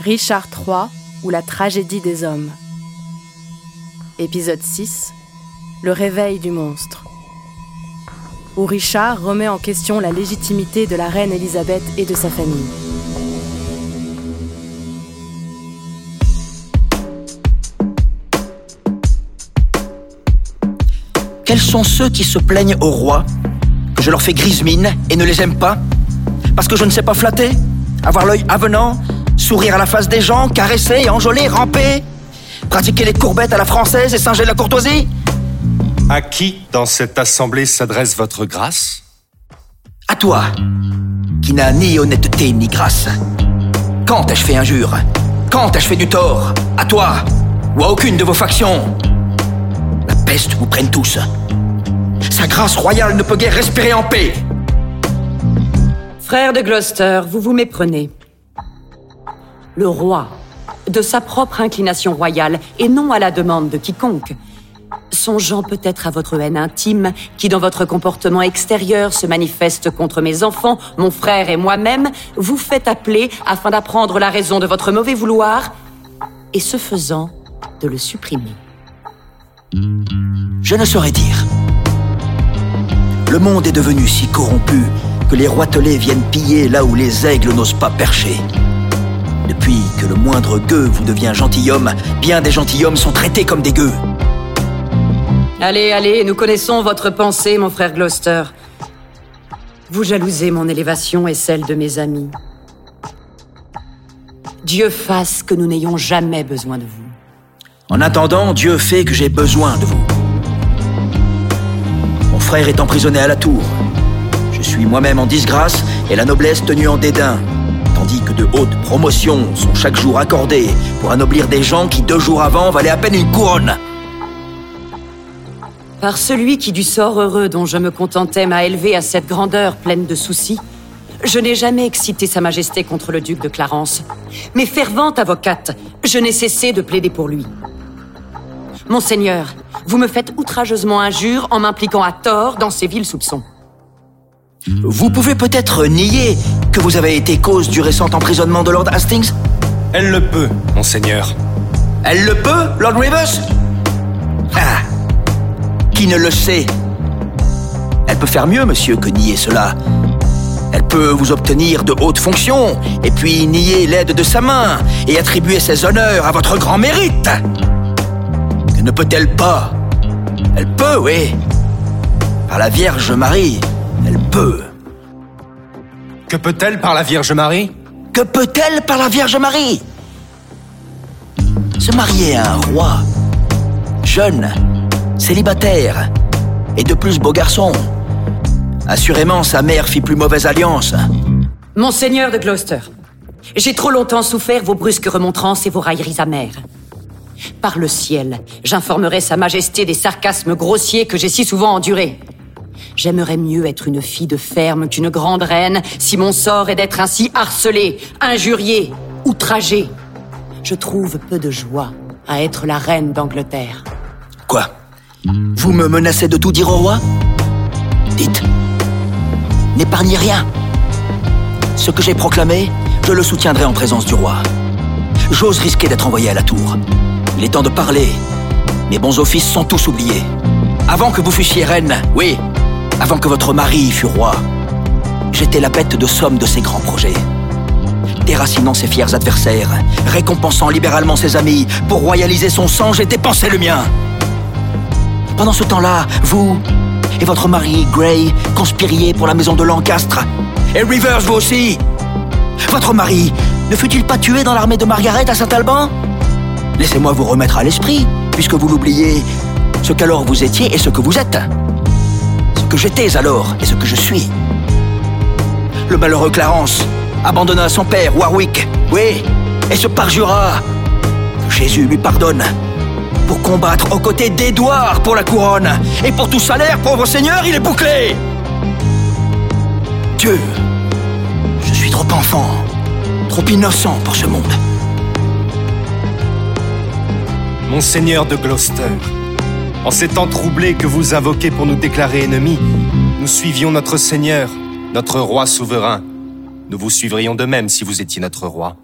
Richard III ou la tragédie des hommes. Épisode 6 Le réveil du monstre. Où Richard remet en question la légitimité de la reine Elisabeth et de sa famille. Quels sont ceux qui se plaignent au roi Que je leur fais grise mine et ne les aime pas? Parce que je ne sais pas flatter Avoir l'œil avenant Sourire à la face des gens Caresser, enjôler, ramper. Pratiquer les courbettes à la française et singer la courtoisie. À qui dans cette assemblée s'adresse votre grâce? À toi Qui n'a ni honnêteté ni grâce. Quand ai-je fait injure? Quand ai-je fait du tort? À toi Ou à aucune de vos factions. La peste vous prenne tous. Sa grâce royale ne peut guère respirer en paix. Frère de Gloucester, vous vous méprenez. Le roi, de sa propre inclination royale et non à la demande de quiconque, songeant peut-être à votre haine intime qui dans votre comportement extérieur se manifeste contre mes enfants, mon frère et moi-même, vous fait appeler afin d'apprendre la raison de votre mauvais vouloir et ce faisant, de le supprimer. Je ne saurais dire. Le monde est devenu si corrompu que les roitelets viennent piller là où les aigles n'osent pas percher. Depuis que le moindre gueux vous devient gentilhomme, bien des gentilshommes sont traités comme des gueux. Allez, allez, nous connaissons votre pensée, mon frère Gloucester. Vous jalousez mon élévation et celle de mes amis. Dieu fasse que nous n'ayons jamais besoin de vous. En attendant, Dieu fait que j'ai besoin de vous. Mon frère est emprisonné à la tour. Je suis moi-même en disgrâce et la noblesse tenue en dédain. Tandis que de hautes promotions sont chaque jour accordées pour anoblir des gens qui deux jours avant valaient à peine une couronne. Par celui qui du sort heureux dont je me contentais m'a élevé à cette grandeur pleine de soucis, je n'ai jamais excité Sa Majesté contre le duc de Clarence. Mais fervente avocate, je n'ai cessé de plaider pour lui. Monseigneur, vous me faites outrageusement injure en m'impliquant à tort dans ces vils soupçons. Vous pouvez peut-être nier que vous avez été cause du récent emprisonnement de Lord Hastings Elle le peut, monseigneur. Elle le peut, Lord Rivers Ah Qui ne le sait Elle peut faire mieux, monsieur, que nier cela. Elle peut vous obtenir de hautes fonctions, et puis nier l'aide de sa main, et attribuer ses honneurs à votre grand mérite. Que ne peut-elle pas Elle peut, oui. Par la Vierge Marie, elle peut. Que peut-elle par la Vierge Marie? Que peut-elle par la Vierge Marie? Se marier à un roi, jeune, célibataire, et de plus beau garçon. Assurément, sa mère fit plus mauvaise alliance. Monseigneur de Gloucester, j'ai trop longtemps souffert vos brusques remontrances et vos railleries amères. Par le ciel, j'informerai Sa Majesté des sarcasmes grossiers que j'ai si souvent endurés. J'aimerais mieux être une fille de ferme qu'une grande reine si mon sort est d'être ainsi harcelée, injuriée, outragée. Je trouve peu de joie à être la reine d'Angleterre. Quoi? Vous me menacez de tout dire au roi? Dites. N'épargnez rien. Ce que j'ai proclamé, je le soutiendrai en présence du roi. J'ose risquer d'être envoyé à la tour. Il est temps de parler. Mes bons offices sont tous oubliés. Avant que vous fussiez reine, oui, avant que votre mari fût roi, j'étais la bête de somme de ses grands projets. Déracinant ses fiers adversaires, récompensant libéralement ses amis, pour royaliser son sang, j'ai dépensé le mien. Pendant ce temps-là, vous et votre mari, Gray, conspiriez pour la maison de Lancastre. Et Rivers, vous aussi. Votre mari ne fut-il pas tué dans l'armée de Margaret à Saint-Alban? Laissez-moi vous remettre à l'esprit, puisque vous l'oubliez, ce qu'alors vous étiez et ce que vous êtes. Que j'étais alors et ce que je suis. Le malheureux Clarence abandonna son père, Warwick, oui, et se parjura que Jésus lui pardonne pour combattre aux côtés d'Édouard pour la couronne. Et pour tout salaire, pauvre seigneur, il est bouclé. Dieu, je suis trop enfant, trop innocent pour ce monde. Monseigneur de Gloucester, en ces temps troublés que vous invoquez pour nous déclarer ennemis, nous suivions notre Seigneur, notre roi souverain. Nous vous suivrions de même si vous étiez notre roi.